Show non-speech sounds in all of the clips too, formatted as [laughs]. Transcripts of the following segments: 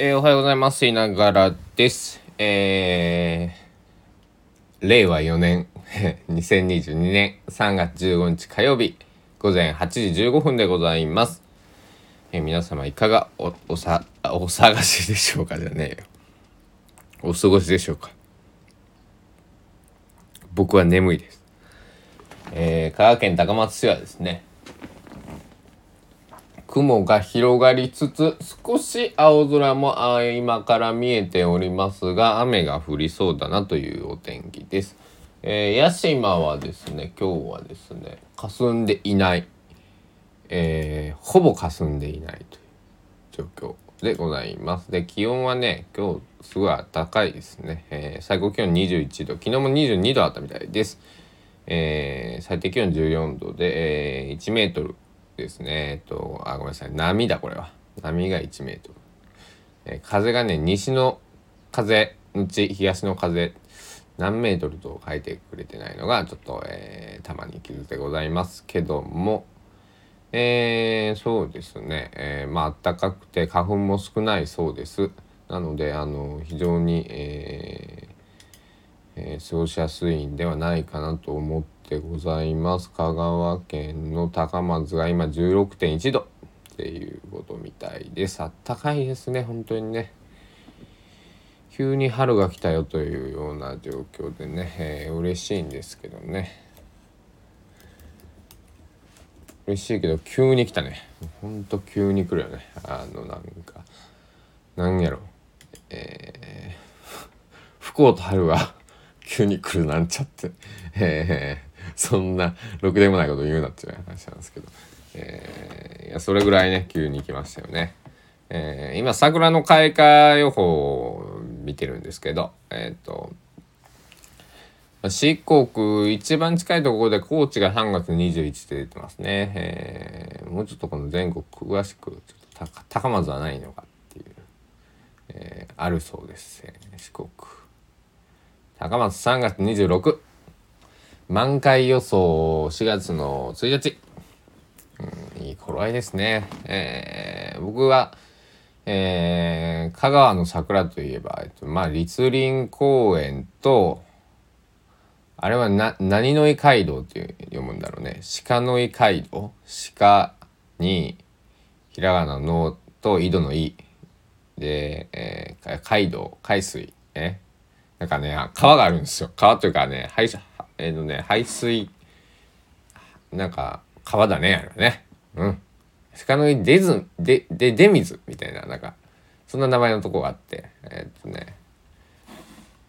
えーおはようございます。いながらです。えー、令和4年、[laughs] 2022年3月15日火曜日、午前8時15分でございます。えー皆様いかがお、おさ、お探しでしょうかじゃねえよ。お過ごしでしょうか僕は眠いです。えー、香川県高松市はですね、雲が広がりつつ少し青空もあー今から見えておりますが雨が降りそうだなというお天気です。えー、屋島はですね今日はですね霞んでいない、えーほぼ霞んでいないという状況でございます。で気温はね今日すごい暖かいですね、えー最高気温21度昨日も22度あったみたいです。えー最低気温14度で、えー1メートルですね。えっと、あ、ごめんなさい。波だ、これは。波が1メートル。え風がね、西の風、うち東の風、何メートルと書いてくれてないのが、ちょっと、えーたまに傷でございますけども、えーそうですね。えーまあ、暖かくて花粉も少ないそうです。なので、あの、非常に、えーえー過ごしやすいんではないかなと思ってでございます。香川県の高松が今16.1度っていうことみたいです。あったかいですね本当にね。急に春が来たよというような状況でね、えー嬉しいんですけどね。嬉しいけど急に来たね。ほんと急に来るよね。あのなんかなんやろ。えー不幸と春が [laughs] 急に来るなんちゃって、えそんなろくでもないこと言うなっていう話なんですけど、えーいやそれぐらいね急に来ましたよね。えー今桜の開花予報を見てるんですけど。えっ、と四国一番近いところで高知が3月21って出てますね、えーもうちょっとこの全国詳しくちょっと高高松はないのかっていう、えーあるそうです、えー四国。高松3月26満開予想4月の1日、うん、いい頃合いですね、えー僕はえー香川の桜といえば、えっと、まあ栗林公園とあれはな何の井街道って読むんだろうね。鹿の井街道？鹿にひらがなのと井戸の井で、えー、街道海水。ねなんかね川があるんですよ。川というかね排水えーとね排水なんか川だねあれはね。うん。鹿の井出ずでで出水みたいななんかそんな名前のとこがあってえーっとね、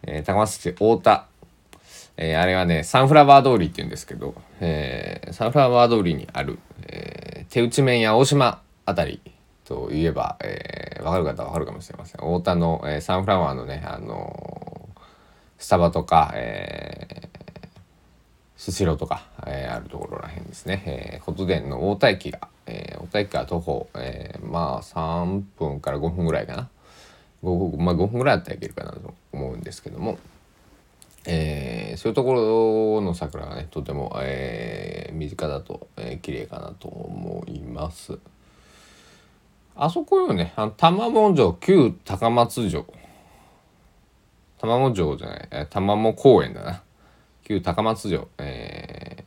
えー高松市太田。えーあれはねサンフラワー通りって言うんですけど、えーサンフラワー通りにある、えー手打ち麺や大島あたりといえば、えー、分かる方は分かるかもしれません。太田の、えーサンフラワーのねあのースタバとか、えースシローとか、えーあるところらへんですね、えー、琴電の太田駅が、えー太田駅から徒歩、えーまあ3分から5分ぐらいかな。5, まあ、5分ぐらいだったらいけるかなと思うんですけども、えーそういうところの桜がねとても、えー身近だと、えー綺麗かなと思います。あそこよねあの玉門城旧高松城。玉門城じゃないえー玉門公園だな。旧高松城、え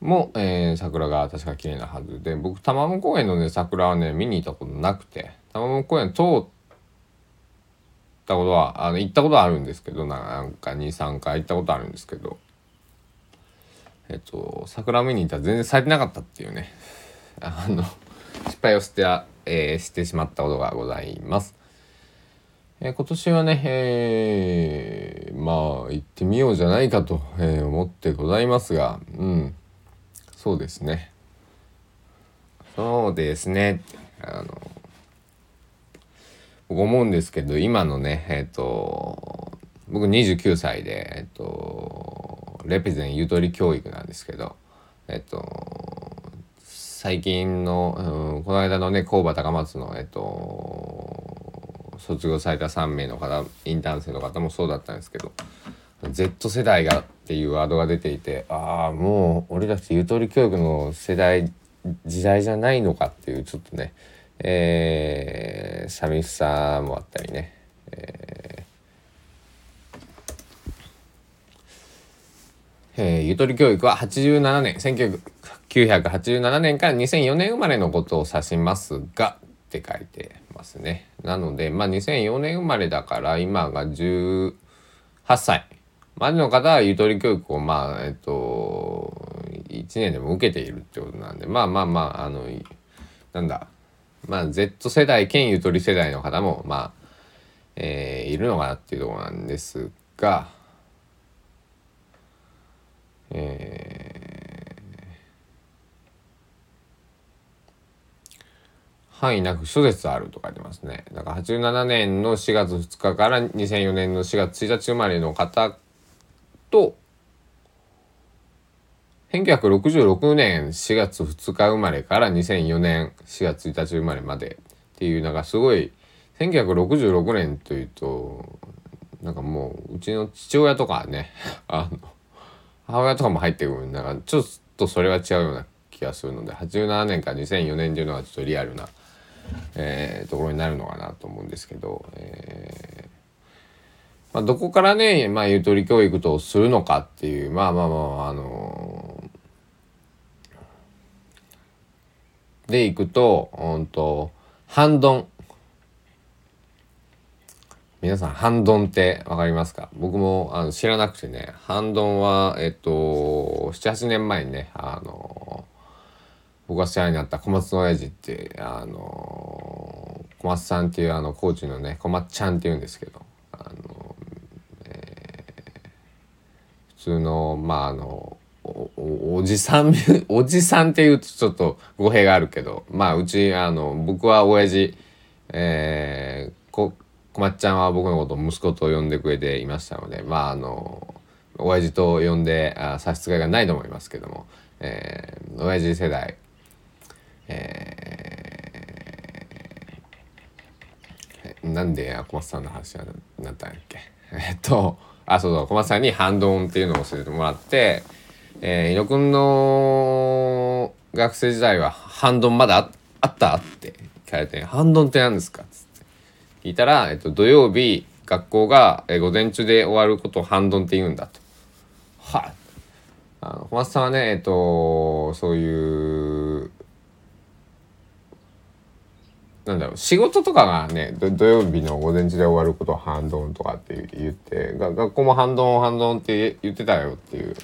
ーも、えー桜が確か綺麗なはずで僕玉門公園のね桜はね見に行ったことなくて玉門公園通ったことはあの行ったことはあるんですけどなんか23回行ったことあるんですけどえっと桜見に行ったら全然咲いてなかったっていうねあの失敗をして,、えーしてしまったことがございます。えー今年はね、えーまあ行ってみようじゃないかと、えー思ってございますがうん。そうですね。そうですね。あの僕思うんですけど今のねえっ、と僕29歳でえっ、とレペゼンゆとり教育なんですけどえっ、と最近の、うん、この間のね工場高松のえっ、と卒業された3名の方インターン生の方もそうだったんですけど Z 世代がっていうワードが出ていてああもう俺たちゆとり教育の世代時代じゃないのかっていうちょっとね、えー寂しさもあったりね、えーえーゆとり教育は87年1987年から2004年生まれのことを指しますがって書いてますね。なのでまあ2004年生まれだから今が18歳までの方はゆとり教育をまあえっと1年でも受けているってことなんでまあまあまああのなんだ。まあ Z 世代兼ゆとり世代の方もまあ、えーいるのかなっていうところなんですがえー範囲なく諸説あると書いてますね。だから87年の4月2日から2004年の4月1日生まれの方と1966年4月2日生まれから2004年4月1日生まれまでっていうなんかすごい1966年というとなんかもううちの父親とかね [laughs] あの母親とかも入ってくるなんかちょっとそれは違うような気がするので87年から2004年っていうのはちょっとリアルな、えーところになるのかなと思うんですけど、えーまあ、どこからね、まあ、ゆとり教育とするのかっていうまあまあまああのでいくとうんと半ドン。皆さん半ドンってわかりますか？僕もあの知らなくてね半ドンはえっと78年前にねあの僕が世話になった小松の親父ってあの小松さんっていうあのコーチのね小松ちゃんっていうんですけどあの、えー普通のまああのおじさん [laughs] おじさんっていうとちょっと語弊があるけどまあうちあの僕は親父えー、こ小松ちゃんは僕のことを息子と呼んでくれていましたのでまああの親父と呼んであ差し支えがないと思いますけども、えー、親父世代えーなんで小松さんの話になったんやっけ？[laughs] えっとあそうそう小松さんにハンドンっていうのを教えてもらって、えー、伊野くんの学生時代はハンドンまだああったって聞かれて「ハンドンって何ですか?」っつって聞いたら、えっと、土曜日学校が、え午前中で終わることをハンドンって言うんだと。はい、あの小松さんはねえっとそういうなんだろう仕事とかがね土曜日の午前中で終わることを半ドンとかって言って学校も半ドン半ドンって言ってたよっていう、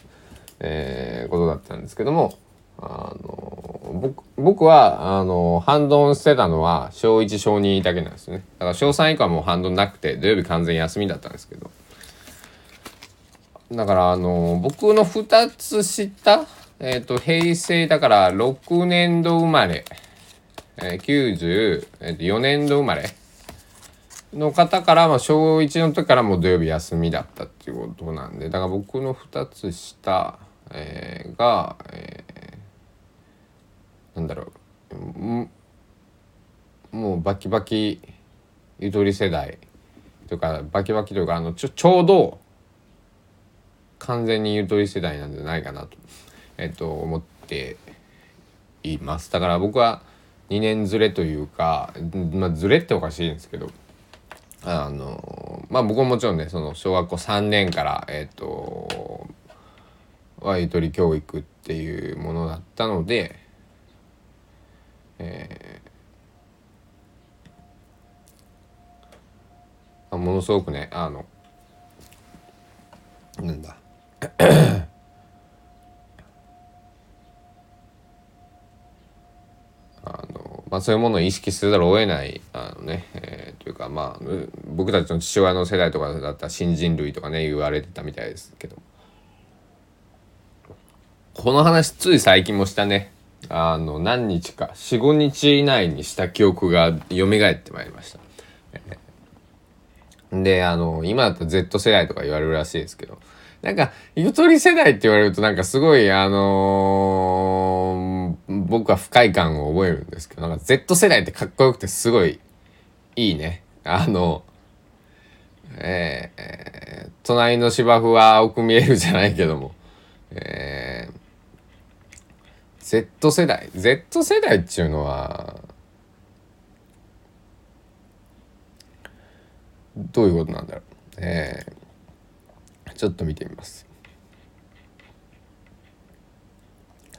えーことだったんですけどもあの僕僕はあの半ドンしてたのは小1小2だけなんですね。だから小3以降はもう半ドンなくて土曜日完全休みだったんですけど。だからあの僕の2つ下えっ、と平成だから6年度生まれえー、94年度生まれの方から、まあ、小1の時からもう土曜日休みだったっていうことなんでだから僕の2つ下、えーが、えーなんだろうもうバキバキゆとり世代というかバキバキというかあのちょちょうど完全にゆとり世代なんじゃないかなと,、えっと思っています。だから僕は2年ずれというか、まあ、ずれっておかしいんですけどあのまあ僕ももちろんねその小学校3年からえっ、とはゆとり教育っていうものだったので、えーものすごくねあのなんだ。あの、まあ、そういうものを意識せざるを得ないあのね、えーというかまあ僕たちの父親の世代とかだったら新人類とかね言われてたみたいですけど。この話つい最近もしたね。あの何日か45日以内にした記憶が蘇ってまいりました。であの今だったら Z 世代とか言われるらしいですけど。なんかゆとり世代って言われるとなんかすごいあのー僕は不快感を覚えるんですけどなんか Z 世代ってかっこよくてすごいいいね。あのえーえ隣の芝生は青く見えるじゃないけどもえー Z 世代 Z 世代っていうのはどういうことなんだろう。えー、ちょっと見てみます。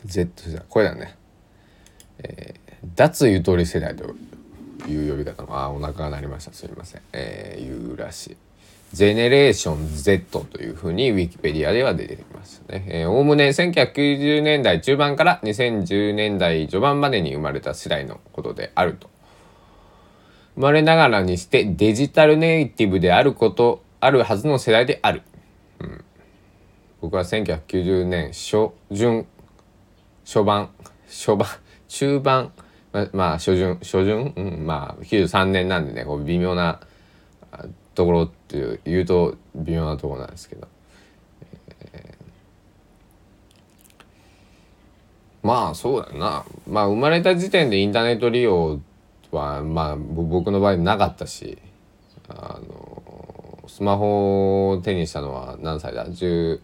Z じゃこれだね。えー、脱ゆとり世代という呼び方のあお腹が鳴りましたすみませんえー、いうらしいジェネレーション Z というふうにウィキペディアでは出てきましたね。おおむね1990年代中盤から2010年代序盤までに生まれた世代のことであると。生まれながらにしてデジタルネイティブであること、あるはずの世代である。うん、僕は1990年初旬、初盤、初盤、中盤、ままあ初旬、初旬、うん、まあ93年なんでね、こう微妙なところっていう言うと微妙なところなんですけど、えー、まあそうだな。まあ生まれた時点でインターネット利用はまあ僕の場合なかったしあのスマホを手にしたのは何歳だ？17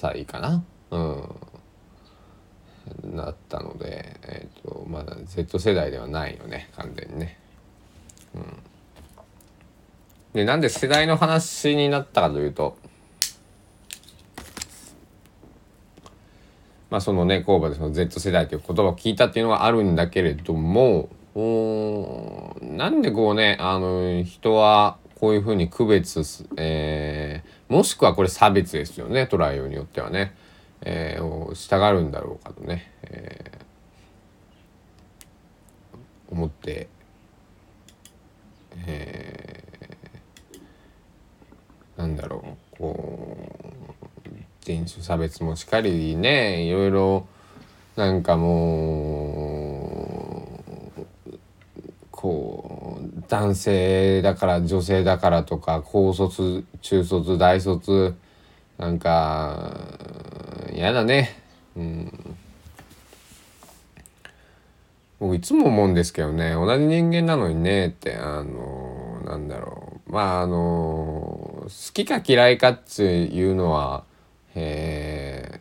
歳かな？うん。なったので、えーとまだ Z 世代ではないよね完全にね。うん、でなんで世代の話になったかというとまあそのね工場でその Z 世代という言葉を聞いたっていうのがあるんだけれどもなんでこうねあの人はこういうふうに区別えー、もしくはこれ差別ですよね捉えようによってはね、えー、をしたがるんだろうかとね、えー、思ってえー、なんだろうこう人種差別もしっかりねいろいろなんかもうこう男性だから女性だからとか高卒中卒大卒なんか嫌だね。うん。僕いつも思うんですけどね。同じ人間なのにねってあのなんだろう。まああの好きか嫌いかっていうのはえ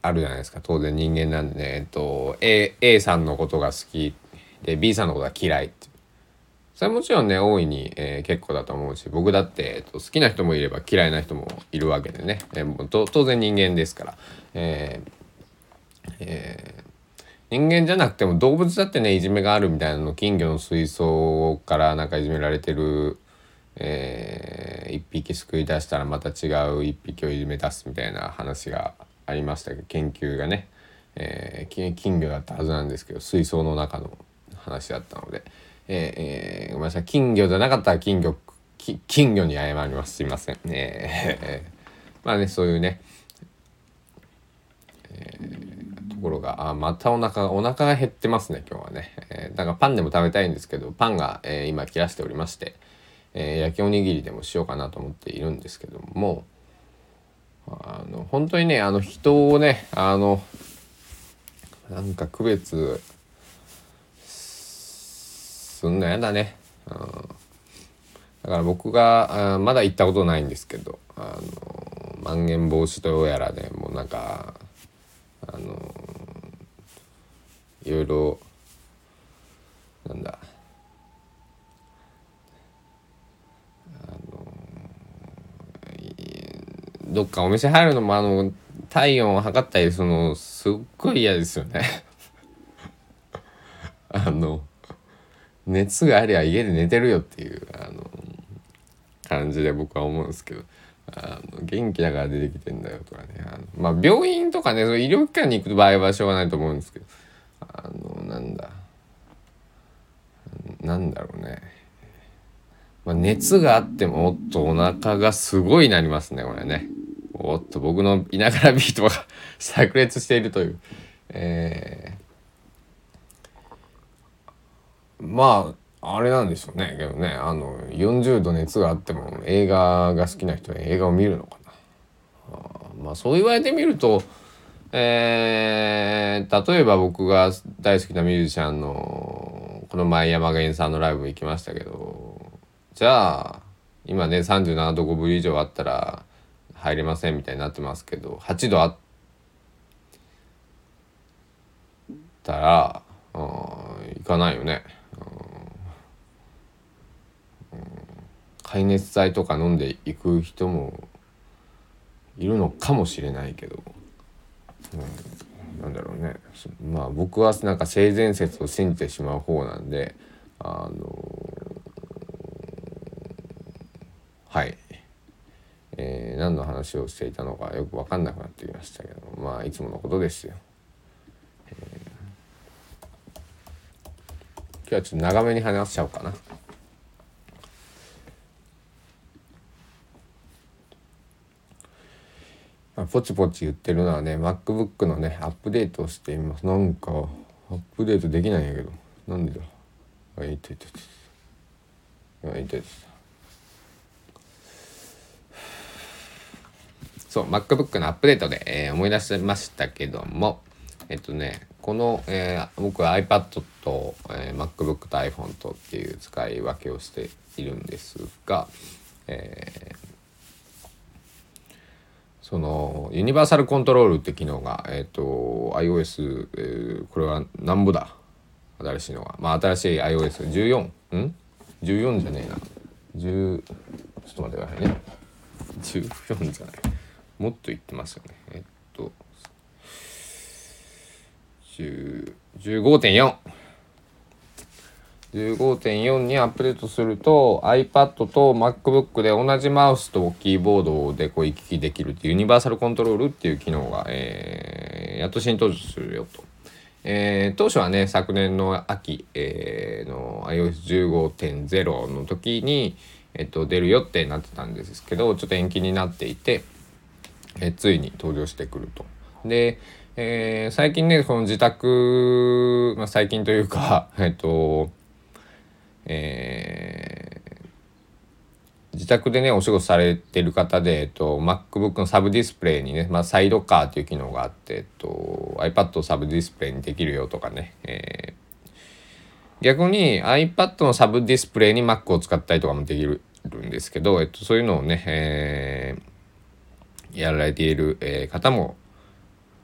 あるじゃないですか。当然人間なんでね、えっと、A, A さんのことが好きで B さんのことが嫌いって。それもちろんね大いに、えー、結構だと思うし僕だって、えっと、好きな人もいれば嫌いな人もいるわけでね、えー、当然人間ですから。えーえー人間じゃなくても動物だってねいじめがあるみたいなの金魚の水槽からなんかいじめられてる、えー、一匹救い出したらまた違う一匹をいじめ出すみたいな話がありましたけど研究がね、えー、金魚だったはずなんですけど水槽の中の話だったので、えーえー、ごめんなさい。金魚じゃなかったら金魚金魚に謝ります。すいません。えー、[laughs] まあねそういうね、えーころがあまたお腹がお腹が減ってますね今日はね、えー、だからパンでも食べたいんですけどパンが、えー、今切らしておりまして、えー、焼きおにぎりでもしようかなと思っているんですけどもあの本当にねあの人をねあのなんか区別すんのやだね、うん、だから僕があまだ行ったことないんですけどあのまん延防止とやらでもうなんかあのいろいろなんだ。あのどっかお店入るのもあの体温を測ったりそのすっごい嫌ですよね。[laughs] あの熱がありゃ家で寝てるよっていうあの感じで僕は思うんですけどあの元気だから出てきてんだよとかねあのまあ病院とかねその医療機関に行く場合はしょうがないと思うんですけどあのなんだなんだろうね、まあ、熱があってもおっとお腹がすごいなりますねこれね。おっと僕のいながらビートが [laughs] 炸裂しているという。えー、まああれなんでしょうねけどねあの40度熱があっても映画が好きな人は映画を見るのかなまあそう言われてみるとえー、例えば僕が大好きなミュージシャンのこの前山源さんのライブ行きましたけどじゃあ今ね37度5分以上あったら入れませんみたいになってますけど8度あったら、うん、行かないよね。うん解熱剤とか飲んでいく人もいるのかもしれないけど、うん、なんだろうねまあ僕はなんか性善説を信じてしまう方なんであのはいえー、何の話をしていたのかよく分かんなくなってきましたけどまあいつものことですよ。えー、今日はちょっと長めに話しちゃおうかな。まあ、ポチポチ言ってるのはね MacBook のねアップデートをしています。なんかアップデートできないんやけど。なんでだ？あいていてい。ていてい。そう MacBook のアップデートで、えー、思い出しましたけども。えっとねこの、えー、僕は iPad と、えー、MacBook と iPhone とっていう使い分けをしているんですが、えー、そのユニバーサルコントロールって機能が、えっ、ー、と iOS、えー、これはなんぼだ？新しいのがまあ新しい iOS14 ん？14じゃねえな。10ちょっと待ってくださいね。14じゃない。もっと言ってますよね。えっと15.4 15.4にアップデートすると iPad と MacBook で同じマウスとキーボードでこう行き来できるっていうユニバーサルコントロールっていう機能が、えー、やっと新登場するよと。えー、当初はね昨年の秋、えー、の iOS15.0 の時に、えっと、出るよってなってたんですけどちょっと延期になっていて、えついに登場してくると。で、えー、最近ねこの自宅、まあ、最近というか [laughs] えっとえー、自宅でねお仕事されてる方で、えっと、MacBook のサブディスプレイにね、まあ、サイドカーっていう機能があって、えっと、iPad をサブディスプレイにできるよとかね、えー、逆に iPad のサブディスプレイに Mac を使ったりとかもできるんですけど、えっと、そういうのをね、えーやられている、えー、方も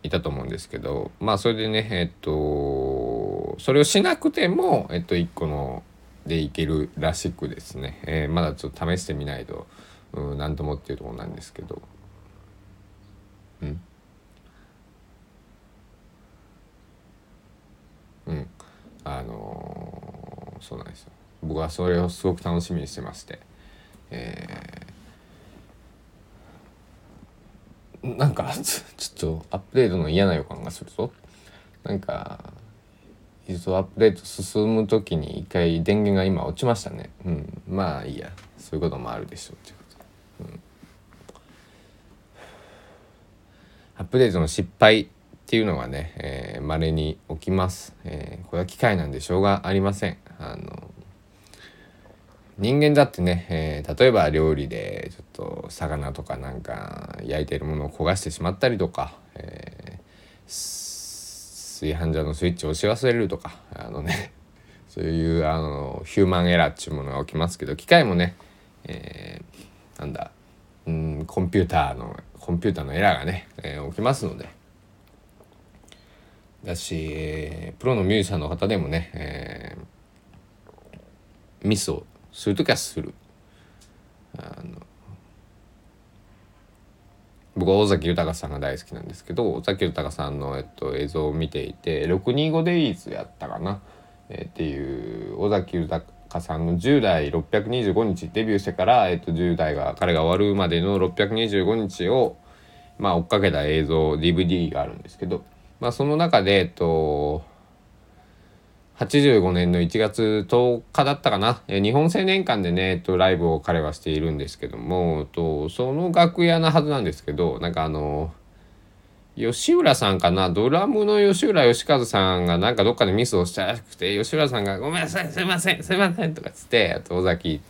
いたと思うんですけどまあそれでねえっとそれをしなくてもえっと1個のでいけるらしくですね、えー、まだちょっと試してみないと何ともっていうところなんですけど。うん。うん。あのー、そうなんですよ。僕はそれをすごく楽しみにしてまして。えーなんかちょっとアップデートの嫌な予感がするぞ。なんか実はアップデート進む時に一回電源が今落ちましたね。うん。まあいいや。そういうこともあるでしょうっていうこと、うん、アップデートの失敗っていうのがねまれ、えー、に起きます、えー、これは機械なんでしょうがありません。あの人間だってね、えー、例えば料理でちょっと魚とかなんか焼いてるものを焦がしてしまったりとか、えー、炊飯ジャーのスイッチを押し忘れるとかあのね [laughs] そういうあのヒューマンエラーっていうものが起きますけど機械もね、えー、なんだうんコンピューターのコンピューターのエラーがね、えー、起きますので。だし、プロのミュージシャンの方でもね、えー、ミスをする時はする。あの僕尾崎豊さんが大好きなんですけど尾崎豊さんの、えっと、映像を見ていて「625デイズ」やったかな、えー、っていう尾崎豊さんの10代625日デビューしてから、えっと、10代が彼が終わるまでの625日を、まあ、追っかけた映像 DVD があるんですけど、まあ、その中で、えっと85年の1月10日だったかな、え日本青年館でね、えっと、ライブを彼はしているんですけども、とその楽屋なはずなんですけどなんかあの吉浦さんかな？ドラムの吉浦義和さんがなんかどっかでミスをしたらしくて吉浦さんが「ごめんなさいすいませんすいません」とかつってあと尾崎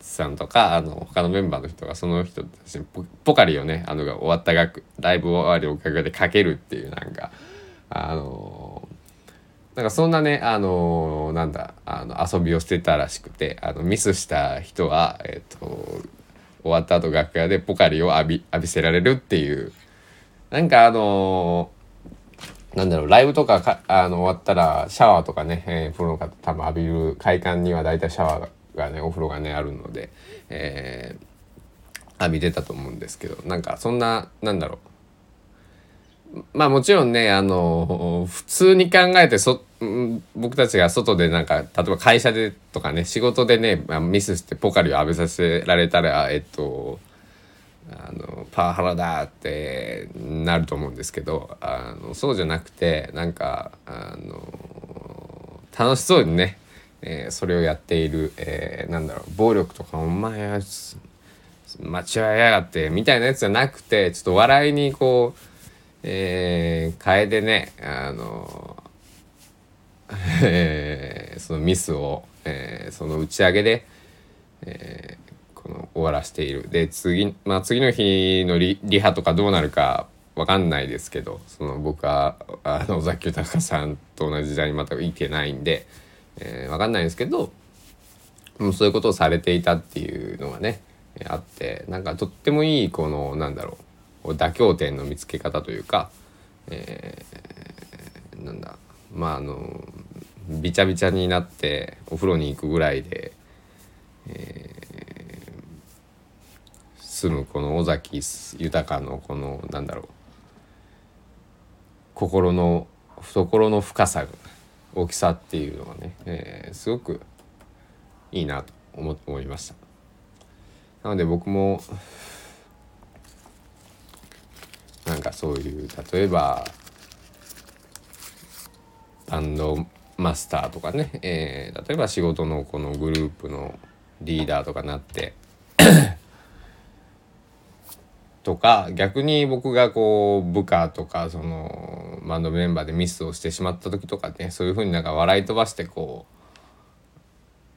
さんとかあの他のメンバーの人がその人たちにポカリをねあの終わった楽ライブ終わりおかげでかけるっていうなんかあのなんかそんなねあのー、なんだあの遊びをしてたらしくてあのミスした人は、えっ、ー、と終わった後楽屋でポカリを浴び浴びせられるっていう。なんかあのー、なんだろうライブとかかあの終わったらシャワーとかね、えー、プロの方多分浴びる快感には大体シャワーがねお風呂がねあるので、えー、浴びてたと思うんですけどなんかそんななんだろうまあもちろんねあの普通に考えてそ僕たちが外でなんか例えば会社でとかね仕事でね、まあ、ミスしてポカリを浴びさせられたらえっとあのパワハラだってなると思うんですけどあのそうじゃなくてなんかあの楽しそうにね、えー、それをやっている、えー、なんだろう暴力とかお前は間違えやがってみたいなやつじゃなくてちょっと笑いにこう、えー、ねあの、[laughs] えー、そのミスを、えー、その打ち上げで、えー、この終わらせている。で次,、まあ、次の日のリリハとかどうなるか分かんないですけどその僕はあの尾崎豊さんと同じ時代にまたいてないんで、えー、分かんないですけどもうそういうことをされていたっていうのがねあってなんかとってもいいこのなんだろう妥協点の見つけ方というか、えー、なんだまああのびちゃびちゃになってお風呂に行くぐらいで、え住むこの尾崎豊のこのなんだろう心の懐の深さ大きさっていうのがね、えー、すごくいいなと思思いました。なので僕もなんかそういう例えばバンドマスターとかね、えー、例えば仕事のこのグループのリーダーとかなって [coughs] とか逆に僕がこう部下とかそのバンドメンバーでミスをしてしまった時とかねそういうふうになんか笑い飛ばしてこ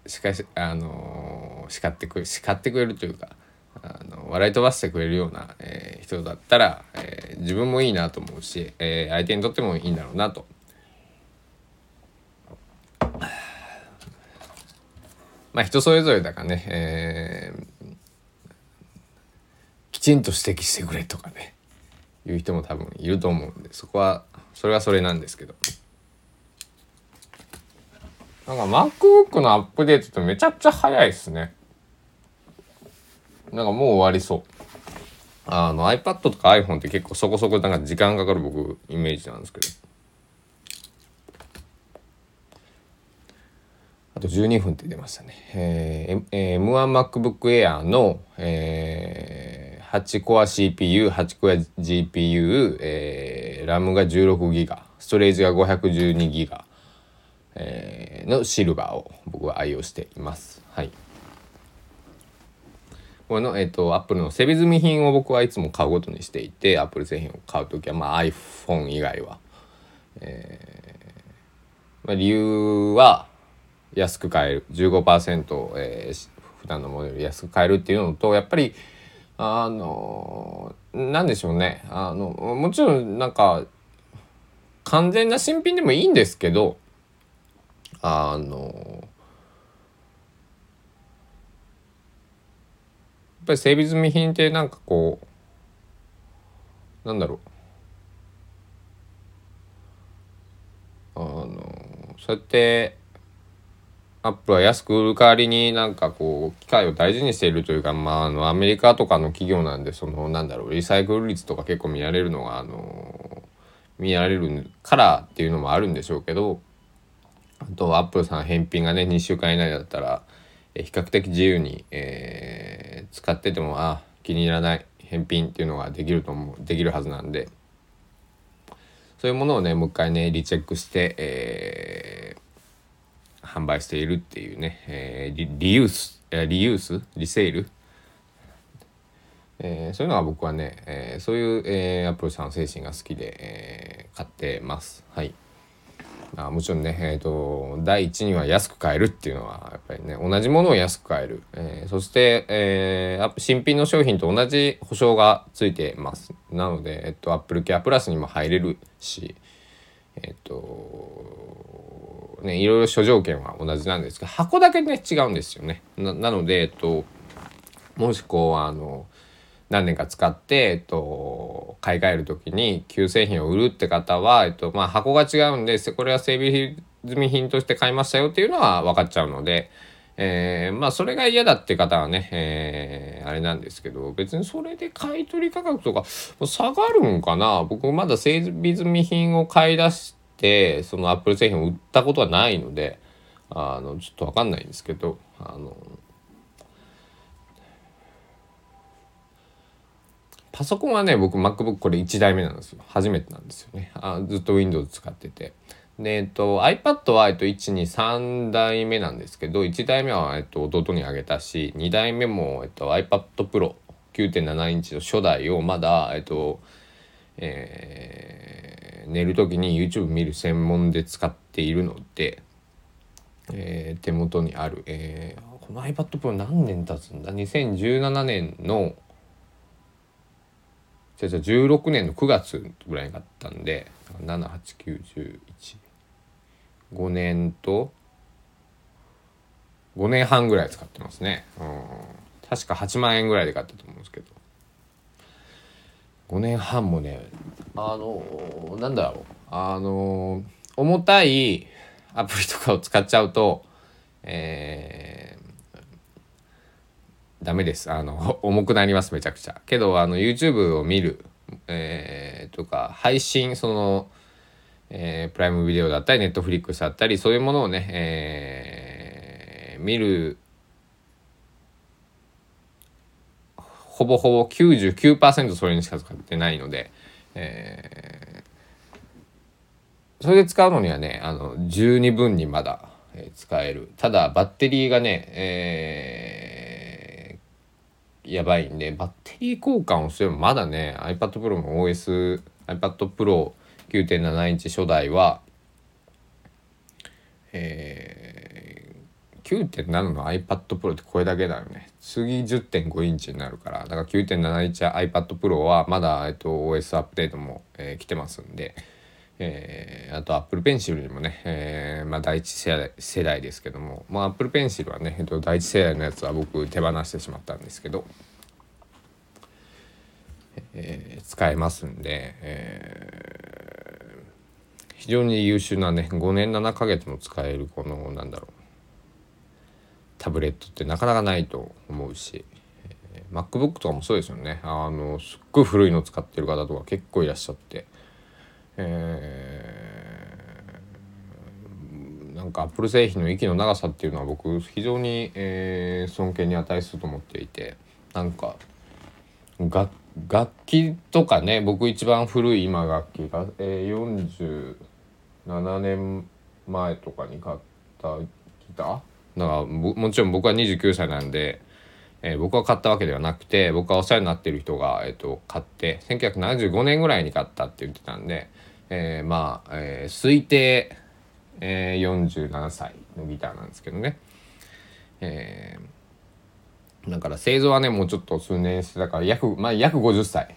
うしかしあの叱ってく叱ってくれるというかあの笑い飛ばしてくれるような、えー、人だったら、えー、自分もいいなと思うし、えー、相手にとってもいいんだろうなと。まあ人それぞれだからね、えーちんと指摘してくれとかねいう人も多分いると思うんでそこはそれはそれなんですけどなんか MacBook のアップデートってめちゃくちゃ早いですねなんかもう終わりそうあの iPad とか iPhone って結構そこそこなんか時間かかる僕イメージなんですけどあと12分って出ましたね。えー、えー、M1MacBook Air の、えー8コア CPU、8コア GPU、えー、RAM が16ギガ、ストレージが512ギガ、えー、のシルバーを僕は愛用しています。はい。この、えっ、と、Apple の整備済み品を僕はいつも買うことにしていて、Apple 製品を買うときは、まあ iPhone 以外は。えーまあ、理由は、安く買える。15%、えー、普段のものより安く買えるっていうのと、やっぱり、あの何でしょうねあのもちろんなんか完全な新品でもいいんですけどあのやっっぱり整備済み品ってなんかこうなんだろう。あのそうやってアップルは安く売る代わりになんかこう機械を大事にしているというか、まあ、あのアメリカとかの企業なんでそのなんだろうリサイクル率とか結構見られるのがあの見られるからっていうのもあるんでしょうけどあとアップルさん返品がね2週間以内だったら比較的自由に、えー、使っててもあ気に入らない返品っていうのができると思うできるはずなんで。そういうものをねもう一回ねリチェックして、えー販売しているっていうね、えー、リリユースリユース？リセール、えー、そういうのは僕はね、えー、そういう、えー、アップルさんの精神が好きで、えー、買ってます。はい。あもちろんね、えーと、第一には安く買えるっていうのはやっぱりね同じものを安く買える、えー、そして、えー、新品の商品と同じ保証がついてますなので、えっと、アップルケアプラスにも入れるしえっとねいろいろ諸条件は同じなんですが箱だけね違うんですよね。なのでえっともしこうあの何年か使って、えっと、買い替える時に旧製品を売るって方は、えっとまあ、箱が違うんでこれは整備済み品として買いましたよっていうのは分かっちゃうので、えー、まあそれが嫌だって方はね、えー、あれなんですけど別にそれで買い取り価格とか下がるんかな？僕まだ整備済み品を買い出してそのアップル製品を売ったことはないのであのちょっと分かんないんですけどあのパソコンはね僕 MacBook これ1台目なんですよ。初めてなんですよね。あずっと Windows 使ってて。でえっと iPad は、えっと、123代目なんですけど1台目は、えっと、弟にあげたし2台目も、えっと、iPad Pro 9.7インチの初代をまだえっとえー、寝る時に YouTube 見る専門で使っているので、えー、手元にある、えー、この iPad Pro 何年経つんだ？2017年のじゃじゃ16年の9月ぐらいに買ったんで78911年と5年半ぐらい使ってますね。うん。確か8万円ぐらいで買ったと思うんですけど。5年半もねあのなんだろう。あの重たいアプリとかを使っちゃうとえダメです。あの、[laughs] 重くなります、めちゃくちゃ。けど、あの、YouTube を見る、えー、とか、配信、その、えー、プライムビデオだったり、Netflix だったり、そういうものをね、えー、見る、ほぼほぼ99%それにしか使ってないので、えー、それで使うのにはね、あの、十二分にまだ、え使える。ただ、バッテリーがね、えーやばいんでバッテリー交換をすればまだね iPad Pro も OS iPad Pro 9.7インチ初代はえー、9.7の iPad Pro ってこれだけだよね。次10.5インチになるから。だから9.7インチ iPad Pro はまだ、えっと、OS アップデートも、えー、来てますんで、えー、あと Apple Pencil にもね、えー、まあ、第一世代世代ですけども、まあ、Apple Pencil はね、えっと、第一世代のやつは僕手放してしまったんですけど、えー、使えますんで、えー、非常に優秀なね5年7ヶ月も使えるこのなんだろうタブレットってなかなかないと思うし、えー、MacBook とかもそうですよねあのすっごい古いの使ってる方とか結構いらっしゃって。えー、なんかアップル製品の息の長さっていうのは僕非常に、えー、尊敬に値すると思っていてなんか楽楽器とかね僕一番古い今楽器が、えー、47年前とかに買ったギター？だからもちろん僕は29歳なんで、えー、僕は買ったわけではなくて僕はお世話になってる人が、えーと、買って1975年ぐらいに買ったって言ってたんで、えー、まあ、えー、推定、えー、47歳のギターなんですけどね。えーだから製造はねもうちょっと数年してたから約まあ約50歳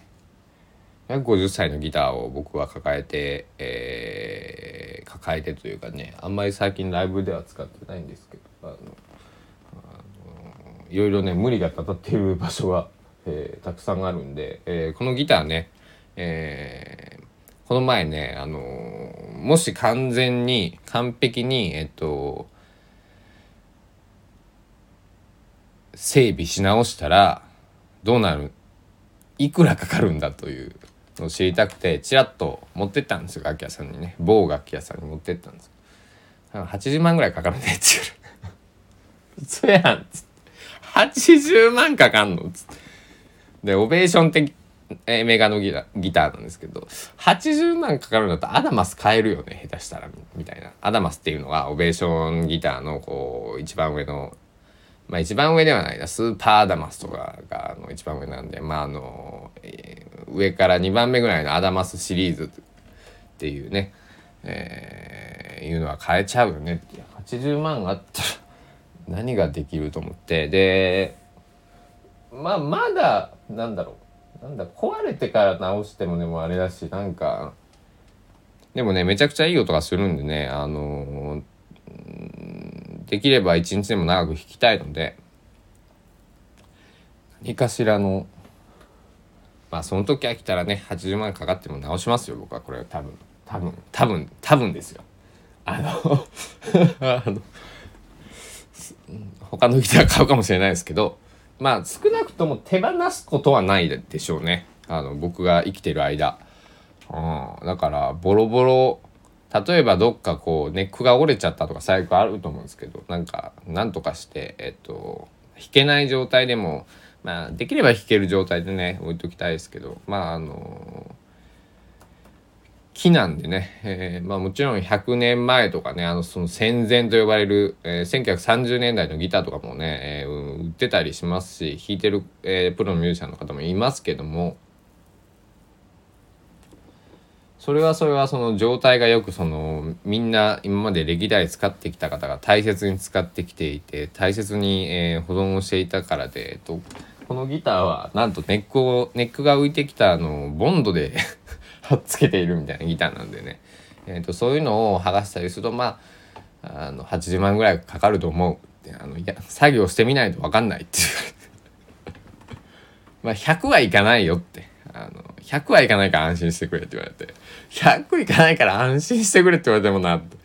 約50歳のギターを僕は抱えて、えー、抱えてというかねあんまり最近ライブでは使ってないんですけどあのいろいろね無理がたたっている場所が、えー、たくさんあるんで、えー、このギターね、えー、この前ね、あのもし完全に完璧にえっと整備し直したらどうなる？いくらかかるんだというのを知りたくてちらっと持ってったんですよ楽器屋さんにね。某楽器屋さんに持ってったんです80万ぐらいかかるねって言うそやんっつって。80万かかんのっつって。でオベーション的えメガのギタギターなんですけど80万かかるんだったらアダマス買えるよね下手したらみたいな。アダマスっていうのはオベーションギターのこう一番上のまあ一番上ではないな、スーパーアダマスとかがあの一番上なんで、まああの、えー、上から2番目ぐらいのアダマスシリーズっていうね、えー、いうのは買えちゃうよね。って80万あったら何ができると思って。でまあまだなんだろう。なんだ壊れてから直してもでもあれだしなんか。でもねめちゃくちゃいい音がするんでねあのできれば一日でも長く弾きたいので何かしらのまあその時飽きたらね80万かかっても直しますよ僕は。これ多分多分多分多分ですよ。あの [laughs] あの他のギター買うかもしれないですけどまあ少なくとも手放すことはないでしょうね。あの僕が生きてる間、うん、だからボロボロ例えばどっかこうネックが折れちゃったとか最悪あると思うんですけどなんかなんとかしてえっと弾けない状態でもまあできれば弾ける状態でね置いときたいですけどまああの木なんでね、えー、まあもちろん100年前とかねあのその戦前と呼ばれる、えー、1930年代のギターとかもね、えー、売ってたりしますし弾いてる、えー、プロのミュージシャンの方もいますけども。それはそれはその状態がよくそのみんな今まで歴代使ってきた方が大切に使ってきていて大切に、えー、保存をしていたからで、えっと、このギターはなんとネックをネックが浮いてきたあのボンドで [laughs] 貼っつけているみたいなギターなんでね、えーと、そういうのを剥がしたりするとまああの80万ぐらいかかると思う。ってあのいや作業してみないと分かんないっていう。[laughs] まあ100はいかないよって。あの100はいかないから安心してくれって言われて。100いかないから安心してくれって言われてもなって。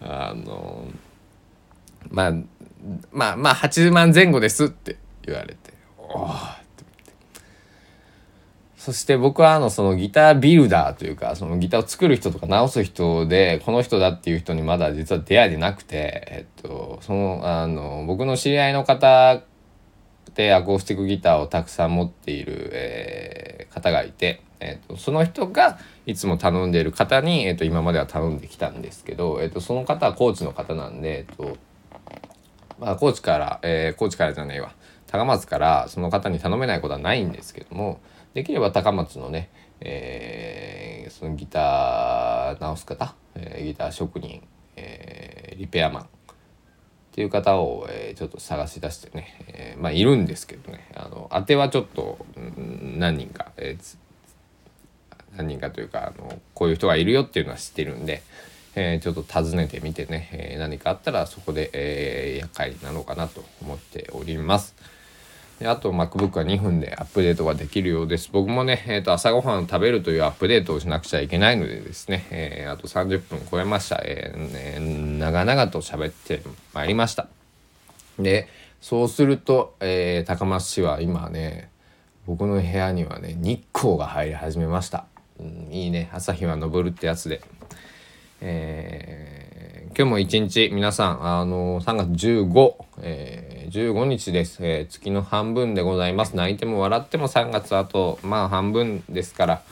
あのまあまあまあ80万前後ですって言われて。おおそして僕はあのそのギタービルダーというかそのギターを作る人とか直す人でこの人だっていう人にまだ実は出会いでなくてえっとそのあの僕の知り合いの方でアコースティックギターをたくさん持っている、えー、方がいて、えーと、その人がいつも頼んでいる方に、えーと、今までは頼んできたんですけど、えーと、その方は高知の方なんで、えーとまあ、高知から、えー、高知からじゃないわ。高松からその方に頼めないことはないんですけどもできれば高松のね、えー、そのギター直す方、えー、ギター職人、えー、リペアマンっていう方を、えー、ちょっと探し出してね、えー、まあいるんですけどねあの当てはちょっと、うん、何人か、えー、何人かというかあのこういう人がいるよっていうのは知ってるんで、えー、ちょっと訪ねてみてね、えー、何かあったらそこで、えー、厄介なのかなと思っております。であと MacBook は2分でアップデートができるようです。僕もね、えー、と朝ごはんを食べるというアップデートをしなくちゃいけないのでですね、えー、あと30分超えました。えーね、長々と喋ってまいりました。で、そうすると、えー、高松市は今ね、僕の部屋にはね、日光が入り始めました。うん、いいね、朝日は昇るってやつで。えー、今日も一日皆さん、あのー、3月15、えー、15日です、えー、月の半分でございます。泣いても笑っても3月あと、まあ半分ですから、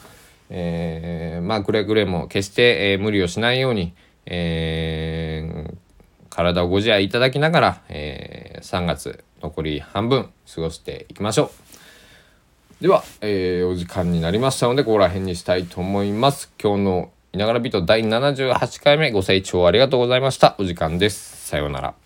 えー、まあくれぐれも決して、えー、無理をしないように、え、体をご自愛いただきながら、え、3月残り半分過ごしていきましょう。では、え、お時間になりましたので、ここら辺にしたいと思います。今日のいながらビート第78回目ご清聴ありがとうございました。お時間です。さようなら。